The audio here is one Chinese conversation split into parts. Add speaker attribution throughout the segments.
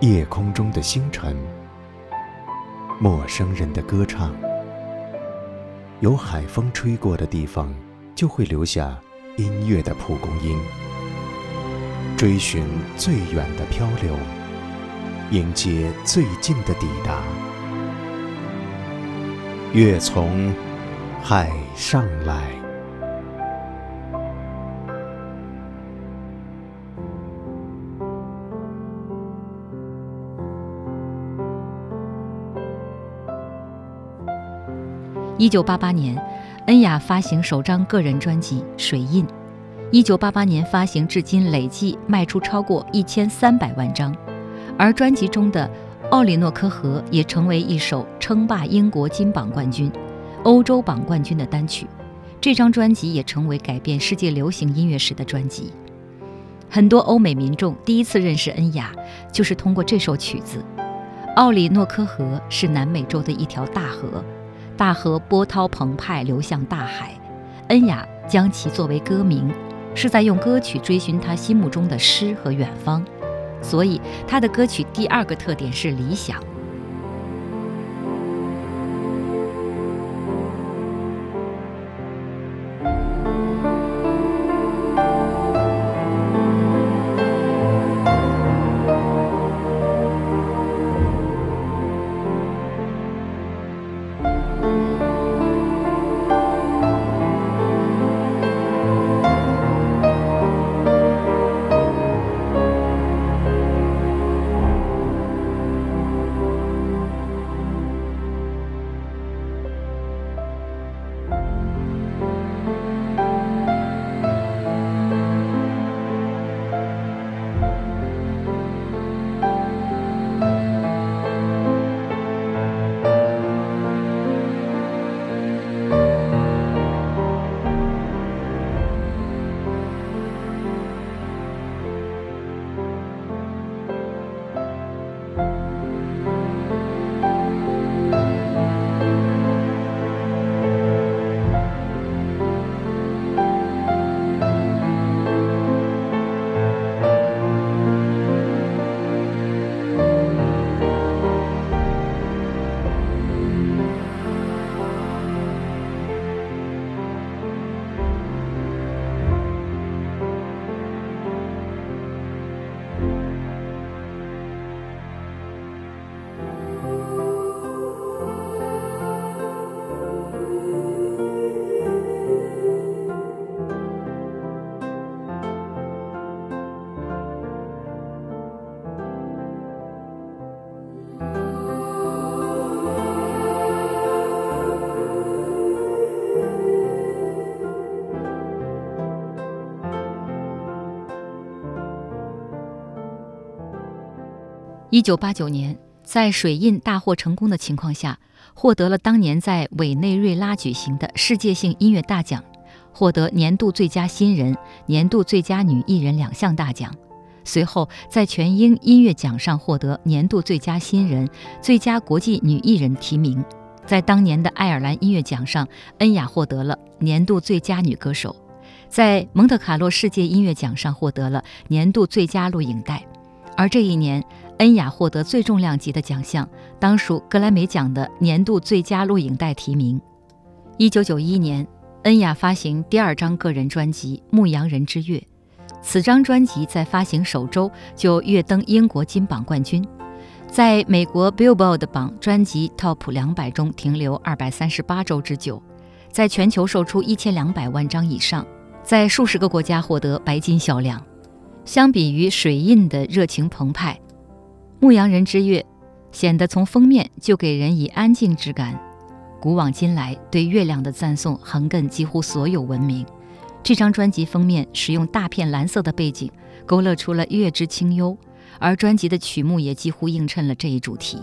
Speaker 1: 夜空中的星辰，陌生人的歌唱。有海风吹过的地方，就会留下音乐的蒲公英。追寻最远的漂流，迎接最近的抵达。月从海上来。
Speaker 2: 一九八八年，恩雅发行首张个人专辑《水印》。一九八八年发行至今，累计卖出超过一千三百万张。而专辑中的《奥里诺科河》也成为一首称霸英国金榜冠军、欧洲榜冠军的单曲。这张专辑也成为改变世界流行音乐史的专辑。很多欧美民众第一次认识恩雅，就是通过这首曲子。奥里诺科河是南美洲的一条大河。大河波涛澎湃，流向大海。恩雅将其作为歌名，是在用歌曲追寻他心目中的诗和远方。所以，他的歌曲第二个特点是理想。一九八九年，在水印大获成功的情况下，获得了当年在委内瑞拉举行的世界性音乐大奖，获得年度最佳新人、年度最佳女艺人两项大奖。随后，在全英音乐奖上获得年度最佳新人、最佳国际女艺人提名。在当年的爱尔兰音乐奖上，恩雅获得了年度最佳女歌手。在蒙特卡洛世界音乐奖上获得了年度最佳录影带。而这一年，恩雅获得最重量级的奖项，当属格莱美奖的年度最佳录影带提名。一九九一年，恩雅发行第二张个人专辑《牧羊人之月》，此张专辑在发行首周就跃登英国金榜冠军，在美国 Billboard 榜专辑 Top 两百中停留二百三十八周之久，在全球售出一千两百万张以上，在数十个国家获得白金销量。相比于水印的热情澎湃。《牧羊人之月》显得从封面就给人以安静之感，古往今来对月亮的赞颂横亘几乎所有文明。这张专辑封面使用大片蓝色的背景，勾勒出了月之清幽，而专辑的曲目也几乎映衬了这一主题。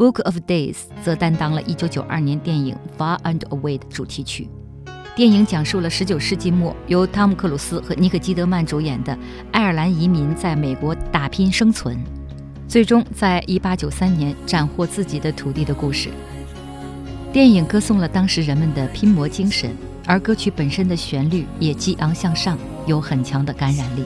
Speaker 1: Book of Days》则担当了1992年电影《Far and Away》的主题曲。电影讲述了19世纪末由汤姆·克鲁斯和尼克·基德曼主演的爱尔兰移民在美国打拼生存，最终在1893年斩获自己的土地的故事。电影歌颂了当时人们的拼搏精神，而歌曲本身的旋律也激昂向上，有很强的感染力。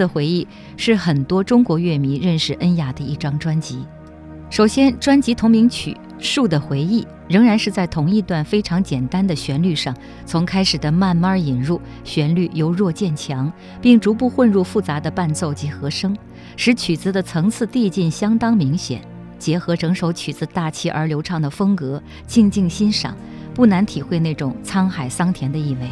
Speaker 1: 的回忆是很多中国乐迷认识恩雅的一张专辑。首先，专辑同名曲《树的回忆》仍然是在同一段非常简单的旋律上，从开始的慢慢引入，旋律由弱渐强，并逐步混入复杂的伴奏及和声，使曲子的层次递进相当明显。结合整首曲子大气而流畅的风格，静静欣赏，不难体会那种沧海桑田的意味。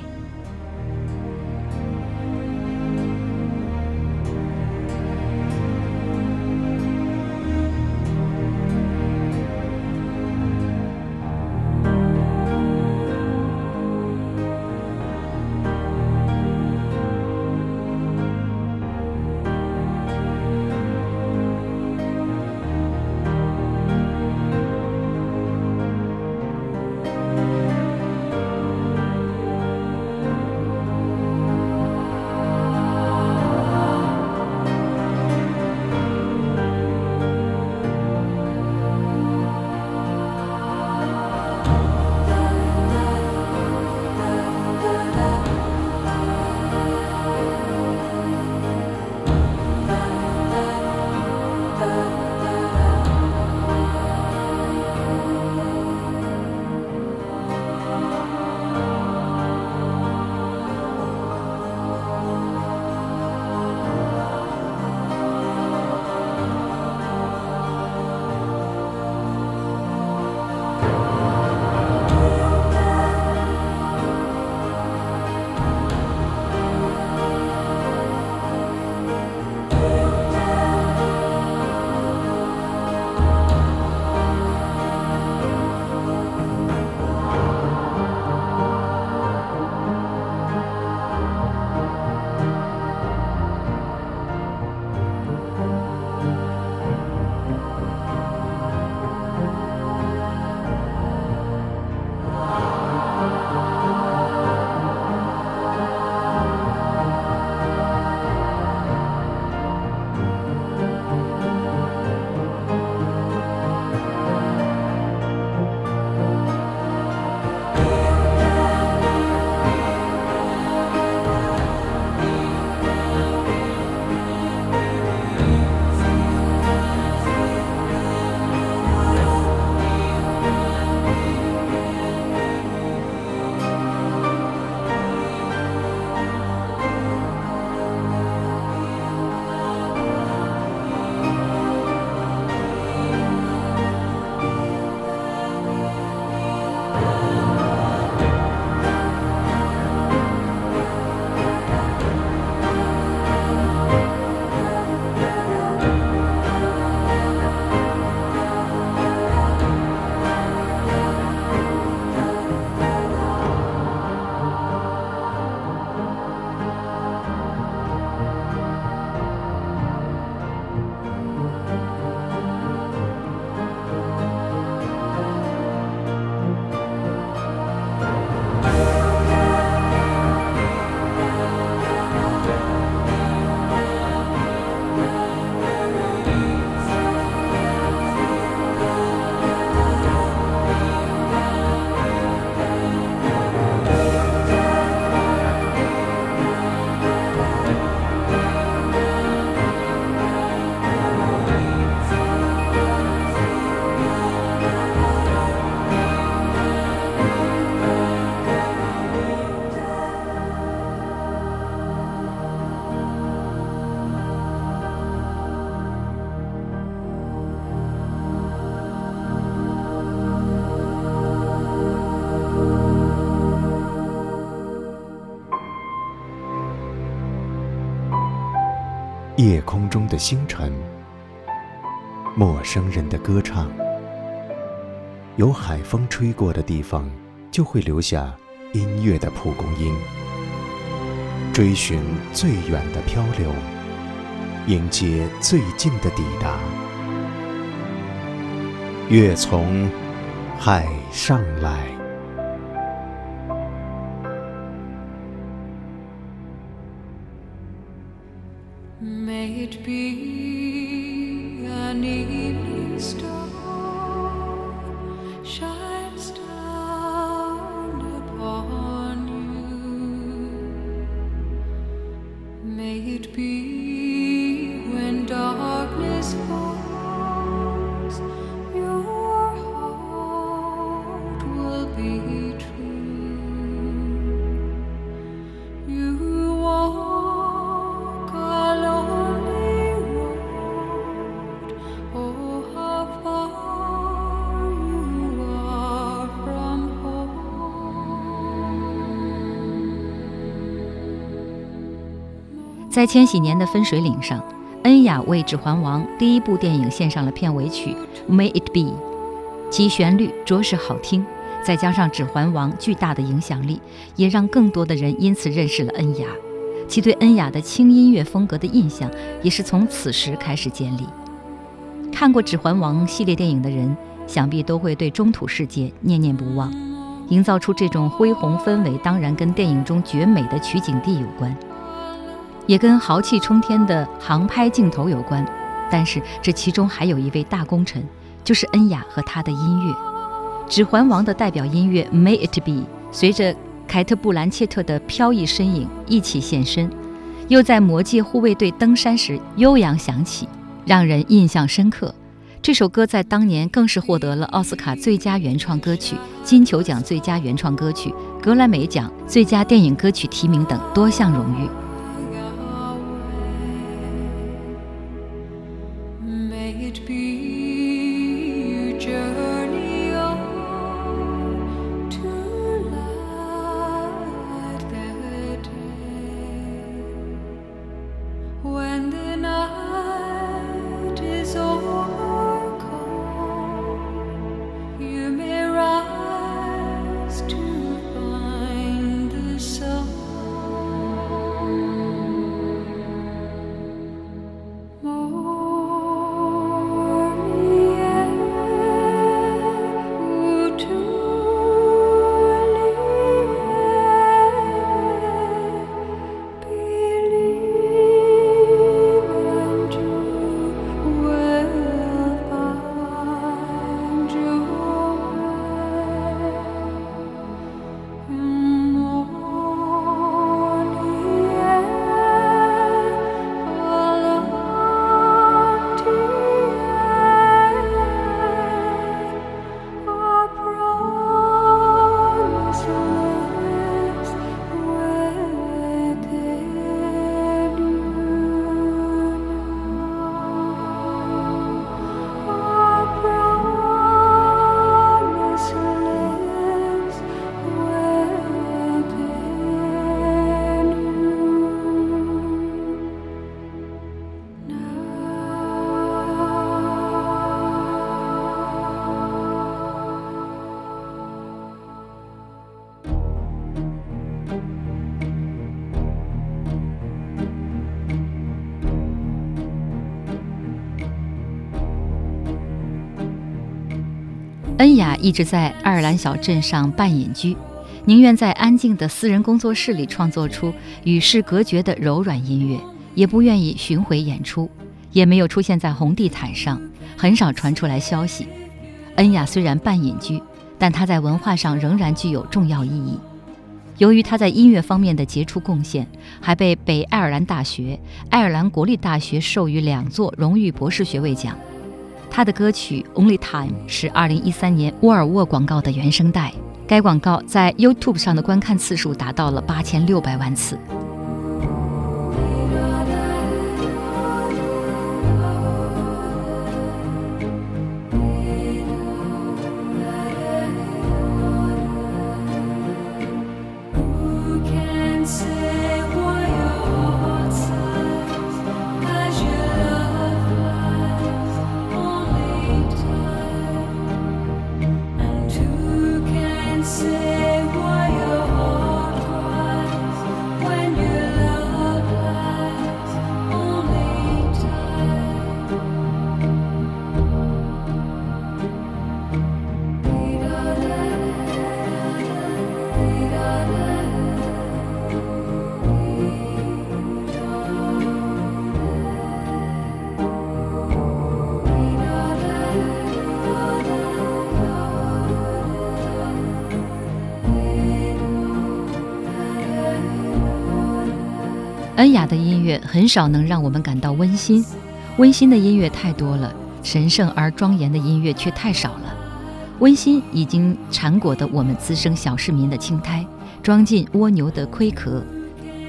Speaker 1: 星辰，陌生人的歌唱。有海风吹过的地方，就会留下音乐的蒲公英。追寻最远的漂流，迎接最近的抵达。月从海上来。
Speaker 2: 在千禧年的分水岭上，恩雅为《指环王》第一部电影献上了片尾曲《May It Be》，其旋律着实好听，再加上《指环王》巨大的影响力，也让更多的人因此认识了恩雅。其对恩雅的轻音乐风格的印象，也是从此时开始建立。看过《指环王》系列电影的人，想必都会对中土世界念念不忘。营造出这种恢宏氛围，当然跟电影中绝美的取景地有关。也跟豪气冲天的航拍镜头有关，但是这其中还有一位大功臣，就是恩雅和她的音乐。《指环王》的代表音乐《May It Be》随着凯特·布兰切特的飘逸身影一起现身，又在魔界护卫队登山时悠扬响起，让人印象深刻。这首歌在当年更是获得了奥斯卡最佳原创歌曲、金球奖最佳原创歌曲、格莱美奖最佳电影歌曲提名等多项荣誉。一直在爱尔兰小镇上半隐居，宁愿在安静的私人工作室里创作出与世隔绝的柔软音乐，也不愿意巡回演出，也没有出现在红地毯上，很少传出来消息。恩雅虽然半隐居，但她在文化上仍然具有重要意义。由于她在音乐方面的杰出贡献，还被北爱尔兰大学、爱尔兰国立大学授予两座荣誉博士学位奖。他的歌曲《Only Time》是2013年沃尔沃广告的原声带，该广告在 YouTube 上的观看次数达到了8600万次。恩雅的音乐很少能让我们感到温馨，温馨的音乐太多了，神圣而庄严的音乐却太少了。温馨已经缠裹的我们滋生小市民的青苔，装进蜗牛的龟壳，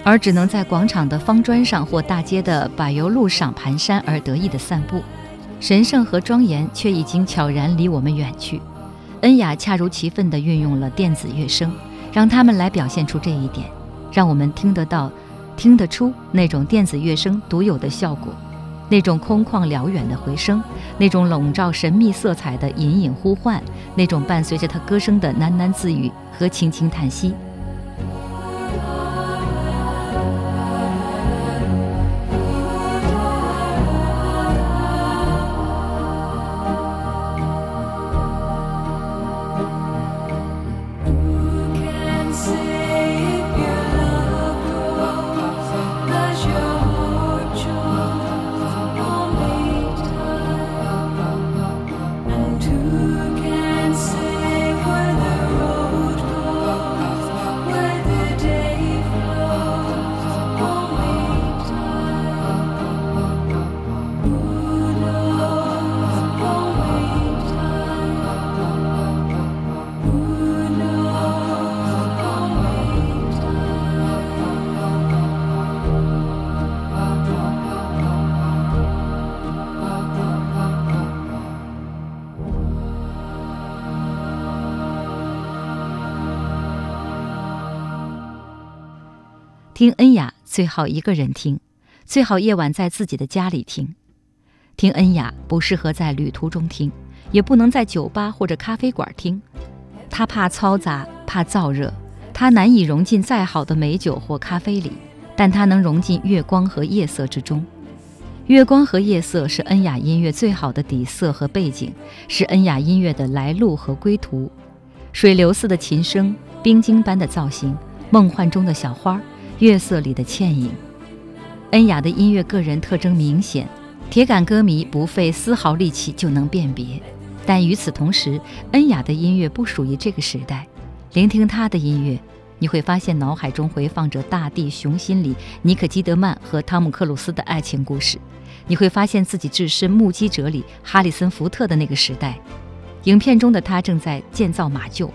Speaker 2: 而只能在广场的方砖上或大街的柏油路上蹒跚而得意的散步。神圣和庄严却已经悄然离我们远去。恩雅恰如其分地运用了电子乐声，让他们来表现出这一点，让我们听得到。听得出那种电子乐声独有的效果，那种空旷辽远的回声，那种笼罩神秘色彩的隐隐呼唤，那种伴随着他歌声的喃喃自语和轻轻叹息。听恩雅最好一个人听，最好夜晚在自己的家里听。听恩雅不适合在旅途中听，也不能在酒吧或者咖啡馆听。他怕嘈杂，怕燥热，他难以融进再好的美酒或咖啡里，但他能融进月光和夜色之中。月光和夜色是恩雅音乐最好的底色和背景，是恩雅音乐的来路和归途。水流似的琴声，冰晶般的造型，梦幻中的小花儿。月色里的倩影，恩雅的音乐个人特征明显，铁杆歌迷不费丝毫力气就能辨别。但与此同时，恩雅的音乐不属于这个时代。聆听她的音乐，你会发现脑海中回放着《大地雄心》里尼可基德曼和汤姆克鲁斯的爱情故事，你会发现自己置身《目击者》里哈里森福特的那个时代。影片中的他正在建造马厩，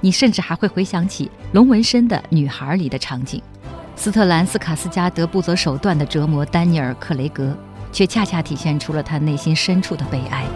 Speaker 2: 你甚至还会回想起《龙纹身的女孩》里的场景。斯特兰斯卡斯加德不择手段地折磨丹尼尔·克雷格，却恰恰体现出了他内心深处的悲哀。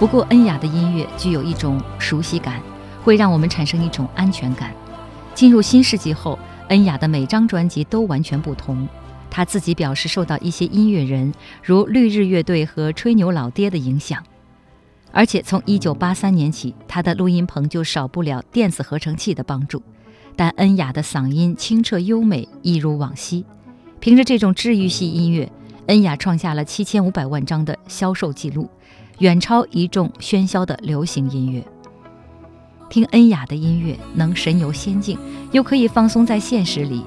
Speaker 2: 不过，恩雅的音乐具有一种熟悉感，会让我们产生一种安全感。进入新世纪后，恩雅的每张专辑都完全不同。他自己表示受到一些音乐人，如绿日乐队和吹牛老爹的影响。而且从1983年起，他的录音棚就少不了电子合成器的帮助。但恩雅的嗓音清澈优美，一如往昔。凭着这种治愈系音乐，恩雅创下了7500万张的销售记录。远超一众喧嚣的流行音乐。听恩雅的音乐，能神游仙境，又可以放松在现实里。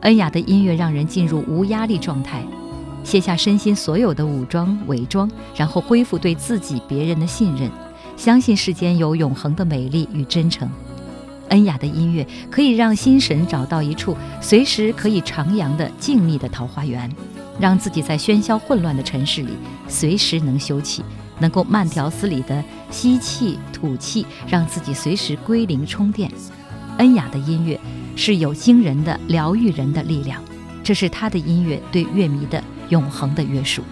Speaker 2: 恩雅的音乐让人进入无压力状态，卸下身心所有的武装伪装，然后恢复对自己、别人的信任，相信世间有永恒的美丽与真诚。恩雅的音乐可以让心神找到一处随时可以徜徉的静谧的桃花源，让自己在喧嚣混乱的城市里随时能休憩。能够慢条斯理地吸气吐气，让自己随时归零充电。恩雅的音乐是有惊人的疗愈人的力量，这是他的音乐对乐迷的永恒的约束。